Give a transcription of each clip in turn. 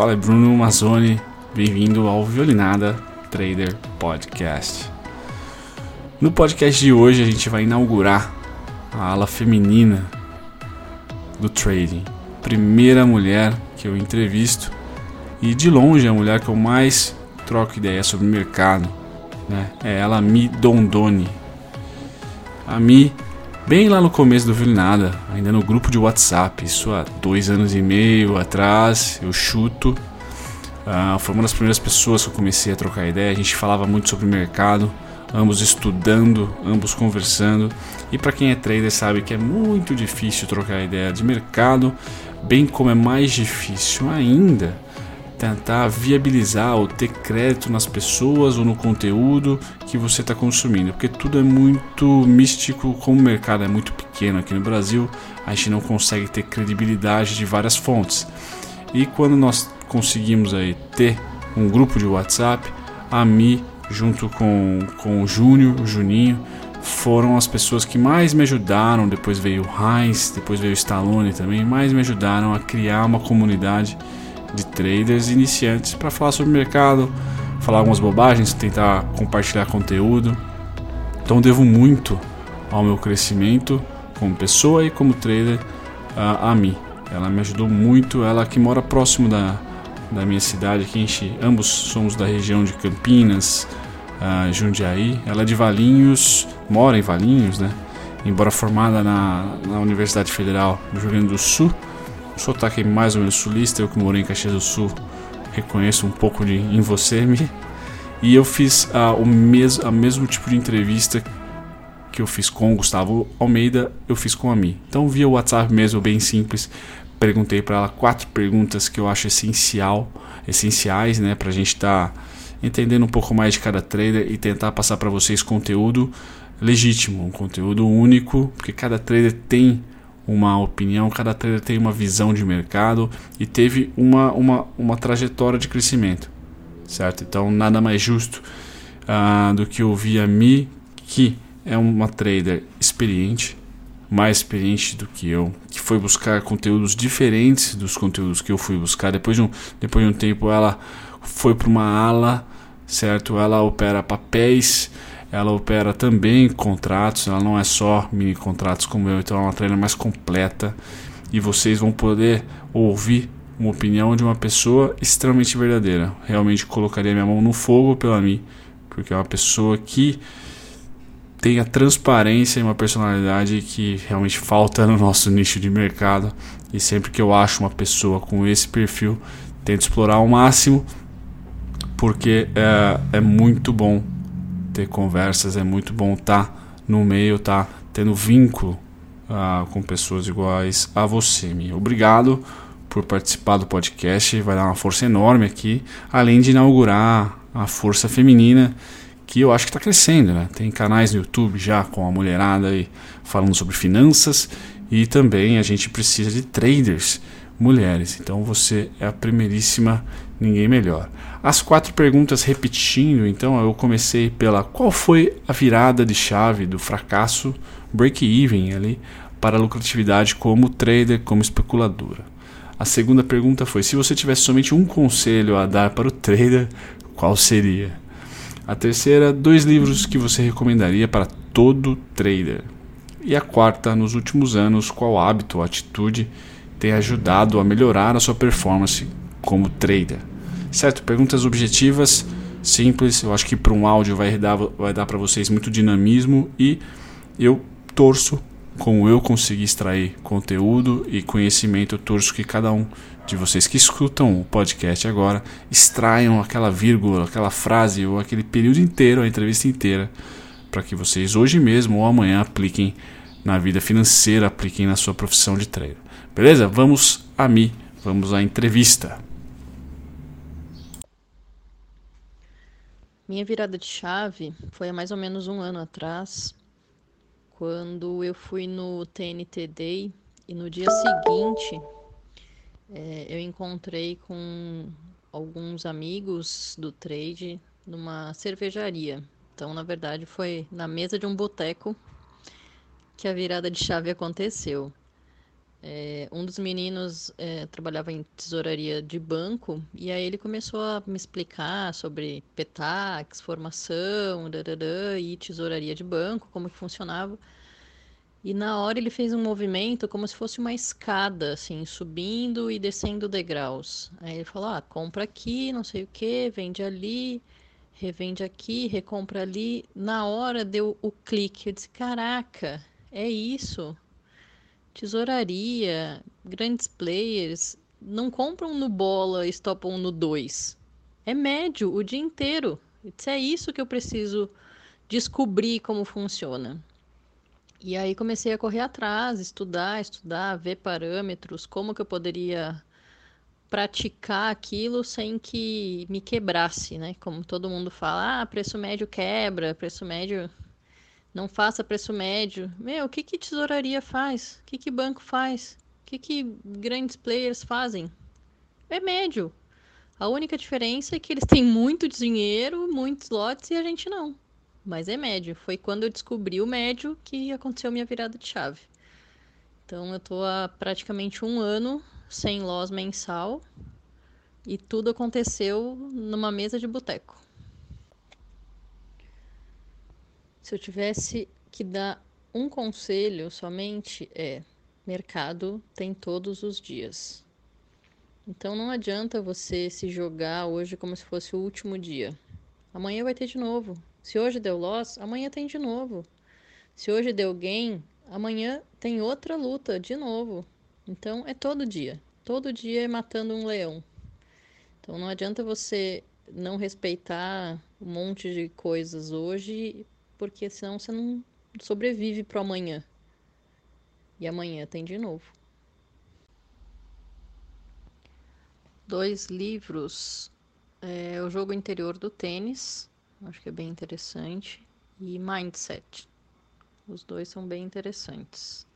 Fala é Bruno Mazzoni, bem-vindo ao Violinada Trader Podcast. No podcast de hoje a gente vai inaugurar a ala feminina do trading. Primeira mulher que eu entrevisto e de longe a mulher que eu mais troco ideia sobre o mercado. Né? É ela, Mi Dondoni. A Mi, bem lá no começo do Violinada, ainda no grupo de WhatsApp, isso há dois anos e meio atrás, eu chuto. Uh, foi uma das primeiras pessoas que eu comecei a trocar ideia. A gente falava muito sobre mercado ambos estudando, ambos conversando. E para quem é trader sabe que é muito difícil trocar ideia de mercado, bem como é mais difícil ainda tentar viabilizar ou ter crédito nas pessoas ou no conteúdo que você está consumindo, porque tudo é muito místico, como o mercado é muito pequeno aqui no Brasil, a gente não consegue ter credibilidade de várias fontes. E quando nós conseguimos aí ter um grupo de WhatsApp, a Mi junto com, com o Júnior, o Juninho, foram as pessoas que mais me ajudaram. Depois veio o Heinz, depois veio o Stallone também, mais me ajudaram a criar uma comunidade de traders iniciantes para falar sobre o mercado, falar algumas bobagens, tentar compartilhar conteúdo. Então devo muito ao meu crescimento como pessoa e como trader a, a mim. Ela me ajudou muito, ela que mora próximo da, da minha cidade, a gente, ambos somos da região de Campinas, uh, Jundiaí. Ela é de Valinhos, mora em Valinhos, né? Embora formada na, na Universidade Federal do Rio Grande do Sul, sotaque é mais ou menos sulista, eu que morei em Caxias do Sul reconheço um pouco de, em você, me. E eu fiz uh, o mes, a mesmo tipo de entrevista que eu fiz com o Gustavo Almeida, eu fiz com a Mi. Então via WhatsApp mesmo, bem simples perguntei para ela quatro perguntas que eu acho essencial, essenciais, né, a gente estar tá entendendo um pouco mais de cada trader e tentar passar para vocês conteúdo legítimo, um conteúdo único, porque cada trader tem uma opinião, cada trader tem uma visão de mercado e teve uma, uma, uma trajetória de crescimento, certo? Então nada mais justo uh, do que ouvir a Mi, que é uma trader experiente, mais experiente do que eu, que foi buscar conteúdos diferentes dos conteúdos que eu fui buscar. Depois de um, depois de um tempo, ela foi para uma ala, certo? Ela opera papéis, ela opera também contratos, ela não é só mini contratos como eu, então é uma trainer mais completa e vocês vão poder ouvir uma opinião de uma pessoa extremamente verdadeira. Realmente colocaria minha mão no fogo pela mim, porque é uma pessoa que tem a transparência e uma personalidade que realmente falta no nosso nicho de mercado. E sempre que eu acho uma pessoa com esse perfil, tento explorar ao máximo, porque é, é muito bom ter conversas, é muito bom estar tá no meio, estar tá tendo vínculo uh, com pessoas iguais a você. Me obrigado por participar do podcast, vai dar uma força enorme aqui, além de inaugurar a força feminina que eu acho que está crescendo. Né? Tem canais no YouTube já com a mulherada aí falando sobre finanças e também a gente precisa de traders mulheres. Então você é a primeiríssima, ninguém melhor. As quatro perguntas repetindo, então eu comecei pela qual foi a virada de chave do fracasso break-even ali para a lucratividade como trader, como especuladora. A segunda pergunta foi: se você tivesse somente um conselho a dar para o trader, qual seria? A terceira, dois livros que você recomendaria para todo trader. E a quarta, nos últimos anos, qual hábito ou atitude tem ajudado a melhorar a sua performance como trader? Certo? Perguntas objetivas, simples. Eu acho que para um áudio vai dar, vai dar para vocês muito dinamismo e eu torço como eu consegui extrair conteúdo e conhecimento, eu torço que cada um de vocês que escutam o podcast agora extraiam aquela vírgula, aquela frase ou aquele período inteiro, a entrevista inteira, para que vocês hoje mesmo ou amanhã apliquem na vida financeira, apliquem na sua profissão de trader. Beleza? Vamos a mim, vamos à entrevista. Minha virada de chave foi há mais ou menos um ano atrás, quando eu fui no TNT Day e no dia seguinte é, eu encontrei com alguns amigos do trade numa cervejaria. Então, na verdade, foi na mesa de um boteco que a virada de chave aconteceu. É, um dos meninos é, trabalhava em tesouraria de banco e aí ele começou a me explicar sobre petax, formação, dadadã, e tesouraria de banco, como que funcionava. E na hora ele fez um movimento como se fosse uma escada, assim, subindo e descendo degraus. Aí ele falou: ah, compra aqui, não sei o que, vende ali, revende aqui, recompra ali. Na hora deu o clique. Eu disse: caraca, é isso. Tesouraria, grandes players não compram no bola e estopam no 2. É médio o dia inteiro. É isso que eu preciso descobrir como funciona. E aí comecei a correr atrás, estudar, estudar, ver parâmetros, como que eu poderia praticar aquilo sem que me quebrasse, né? Como todo mundo fala, ah, preço médio quebra, preço médio não faça preço médio. Meu, o que que tesouraria faz? O que que banco faz? O que que grandes players fazem? É médio. A única diferença é que eles têm muito dinheiro, muitos lotes e a gente não mas é médio. Foi quando eu descobri o médio que aconteceu minha virada de chave. Então eu tô há praticamente um ano sem loss mensal e tudo aconteceu numa mesa de boteco. Se eu tivesse que dar um conselho somente é: mercado tem todos os dias. Então não adianta você se jogar hoje como se fosse o último dia. Amanhã vai ter de novo. Se hoje deu loss, amanhã tem de novo. Se hoje deu gain, amanhã tem outra luta de novo. Então é todo dia. Todo dia é matando um leão. Então não adianta você não respeitar um monte de coisas hoje, porque senão você não sobrevive para amanhã. E amanhã tem de novo. Dois livros. É, o jogo interior do tênis, Acho que é bem interessante. E Mindset. Os dois são bem interessantes.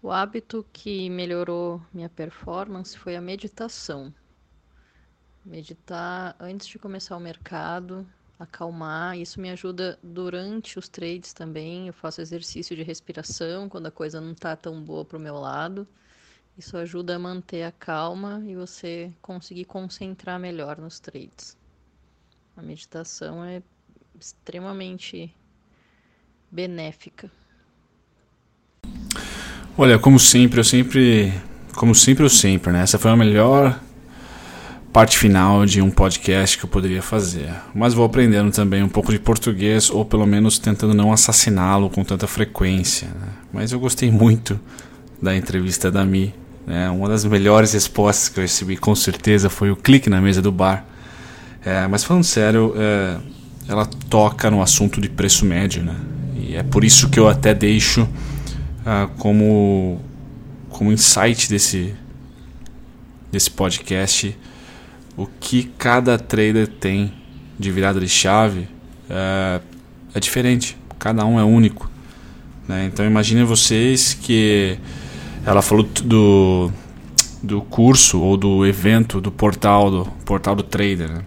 O hábito que melhorou minha performance foi a meditação. Meditar antes de começar o mercado, acalmar. Isso me ajuda durante os trades também. Eu faço exercício de respiração quando a coisa não está tão boa para o meu lado. Isso ajuda a manter a calma e você conseguir concentrar melhor nos trades. A meditação é extremamente benéfica. Olha, como sempre, eu sempre, como sempre eu sempre, né? Essa foi a melhor parte final de um podcast que eu poderia fazer. Mas vou aprendendo também um pouco de português, ou pelo menos tentando não assassiná-lo com tanta frequência. Né? Mas eu gostei muito da entrevista da Mi é, uma das melhores respostas que eu recebi, com certeza, foi o clique na mesa do bar. É, mas falando sério, é, ela toca no assunto de preço médio, né? E é por isso que eu até deixo ah, como, como insight desse, desse podcast o que cada trader tem de virada de chave é, é diferente. Cada um é único. Né? Então imagine vocês que ela falou do, do curso ou do evento do portal do portal do trader, né?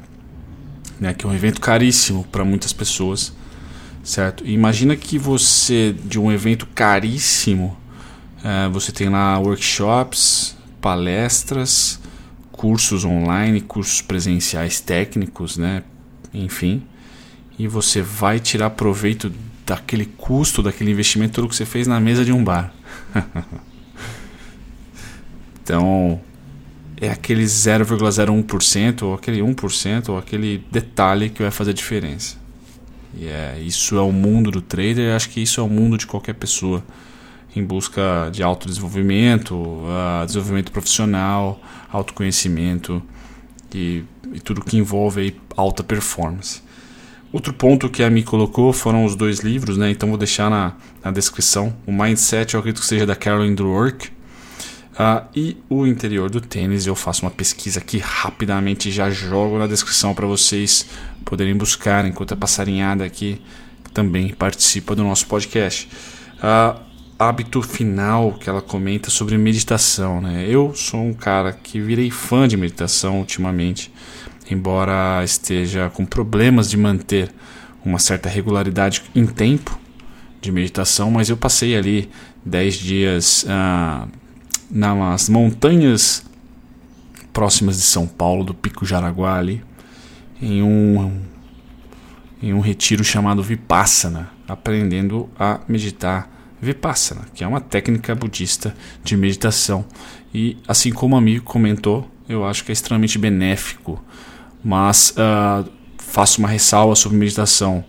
né? Que é um evento caríssimo para muitas pessoas, certo? E imagina que você de um evento caríssimo, é, você tem lá workshops, palestras, cursos online, cursos presenciais técnicos, né? Enfim, e você vai tirar proveito daquele custo, daquele investimento todo que você fez na mesa de um bar. Então, é aquele 0,01% ou aquele 1% ou aquele detalhe que vai fazer a diferença. E é, isso é o mundo do trader, acho que isso é o mundo de qualquer pessoa em busca de autodesenvolvimento, uh, desenvolvimento profissional, autoconhecimento e, e tudo que envolve alta performance. Outro ponto que a Mi colocou foram os dois livros, né? então vou deixar na, na descrição. O Mindset, eu acredito que seja da Carolyn Dwork, Uh, e o interior do tênis, eu faço uma pesquisa aqui rapidamente já jogo na descrição para vocês poderem buscar enquanto a passarinhada aqui também participa do nosso podcast. Uh, hábito final que ela comenta sobre meditação. Né? Eu sou um cara que virei fã de meditação ultimamente, embora esteja com problemas de manter uma certa regularidade em tempo de meditação, mas eu passei ali 10 dias ah, nas montanhas próximas de São Paulo, do Pico Jaraguá ali, em um, em um retiro chamado Vipassana, aprendendo a meditar Vipassana, que é uma técnica budista de meditação. E assim como o amigo comentou, eu acho que é extremamente benéfico, mas uh, faço uma ressalva sobre meditação.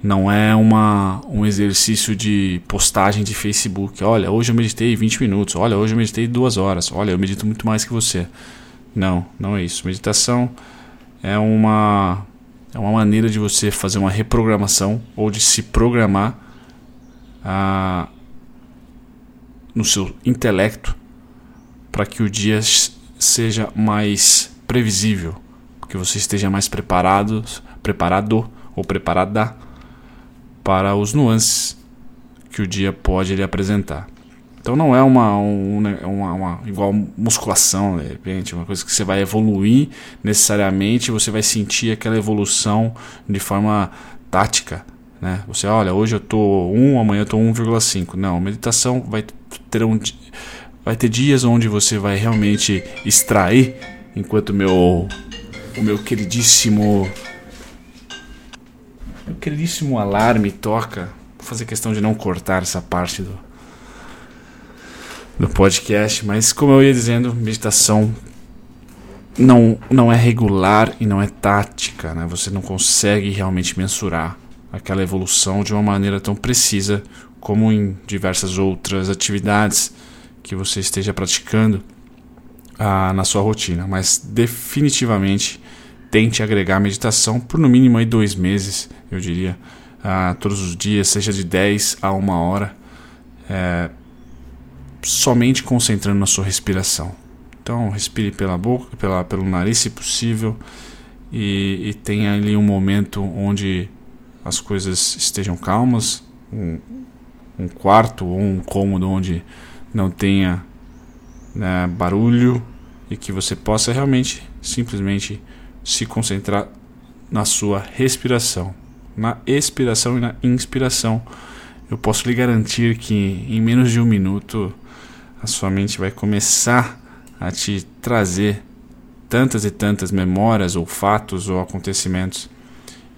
Não é uma, um exercício de postagem de Facebook. Olha, hoje eu meditei 20 minutos. Olha, hoje eu meditei duas horas. Olha, eu medito muito mais que você. Não, não é isso. Meditação é uma, é uma maneira de você fazer uma reprogramação ou de se programar ah, no seu intelecto para que o dia seja mais previsível, que você esteja mais preparado, preparado ou preparada para os nuances que o dia pode lhe apresentar. Então não é uma, né, uma, uma, igual musculação, de repente, uma coisa que você vai evoluir necessariamente, você vai sentir aquela evolução de forma tática. Né? Você olha, hoje eu tô 1, amanhã eu tô 1,5. Não, meditação vai ter um vai ter dias onde você vai realmente extrair, enquanto meu o meu queridíssimo meu queridíssimo alarme toca. Vou fazer questão de não cortar essa parte do, do podcast, mas como eu ia dizendo, meditação não, não é regular e não é tática, né? Você não consegue realmente mensurar aquela evolução de uma maneira tão precisa como em diversas outras atividades que você esteja praticando ah, na sua rotina, mas definitivamente tente agregar meditação por no mínimo aí dois meses, eu diria, ah, todos os dias, seja de 10 a uma hora, é, somente concentrando na sua respiração. Então, respire pela boca, pela, pelo nariz, se possível, e, e tenha ali um momento onde as coisas estejam calmas, um, um quarto ou um cômodo onde não tenha né, barulho e que você possa realmente, simplesmente se concentrar na sua respiração, na expiração e na inspiração. Eu posso lhe garantir que em menos de um minuto a sua mente vai começar a te trazer tantas e tantas memórias ou fatos ou acontecimentos.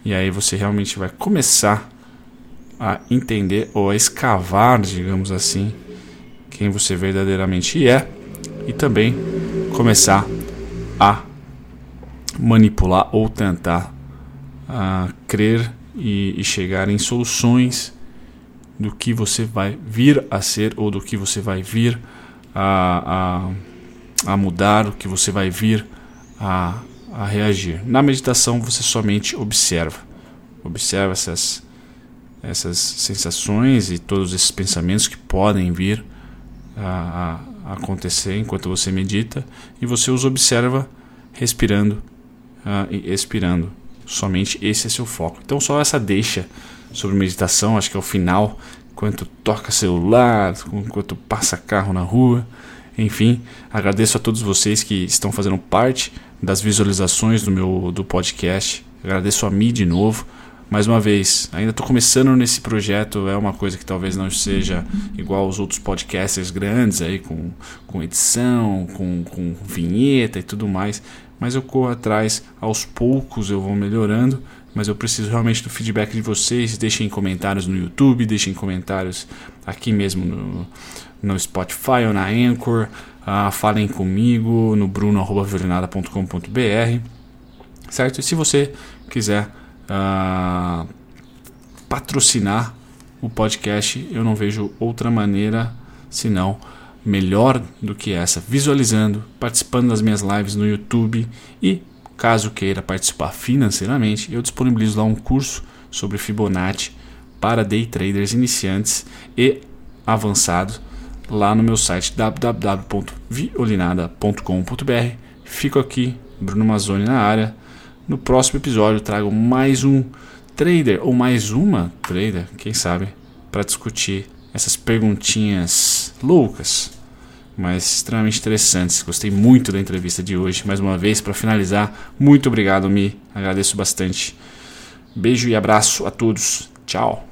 E aí você realmente vai começar a entender ou a escavar, digamos assim, quem você verdadeiramente é e também começar a manipular ou tentar uh, crer e, e chegar em soluções do que você vai vir a ser ou do que você vai vir a, a, a mudar, o que você vai vir a, a reagir. Na meditação você somente observa, observa essas, essas sensações e todos esses pensamentos que podem vir a, a acontecer enquanto você medita e você os observa respirando uh, e expirando. Somente esse é seu foco. Então, só essa deixa sobre meditação, acho que é o final, enquanto toca celular, enquanto passa carro na rua. Enfim, agradeço a todos vocês que estão fazendo parte das visualizações do meu do podcast. Agradeço a mim de novo. Mais uma vez, ainda estou começando nesse projeto, é uma coisa que talvez não seja igual aos outros podcasters grandes aí, com, com edição, com, com vinheta e tudo mais mas eu corro atrás aos poucos, eu vou melhorando, mas eu preciso realmente do feedback de vocês. Deixem comentários no YouTube, deixem comentários aqui mesmo no, no Spotify ou na Anchor. Uh, falem comigo no bruno.violinada.com.br, certo? E se você quiser uh, patrocinar o podcast, eu não vejo outra maneira senão melhor do que essa, visualizando, participando das minhas lives no YouTube e, caso queira participar financeiramente, eu disponibilizo lá um curso sobre Fibonacci para day traders iniciantes e avançados lá no meu site www.violinada.com.br. Fico aqui, Bruno Mazzoni na área. No próximo episódio trago mais um trader ou mais uma trader, quem sabe, para discutir essas perguntinhas loucas, mas extremamente interessantes. Gostei muito da entrevista de hoje. Mais uma vez, para finalizar, muito obrigado, Mi. Agradeço bastante. Beijo e abraço a todos. Tchau.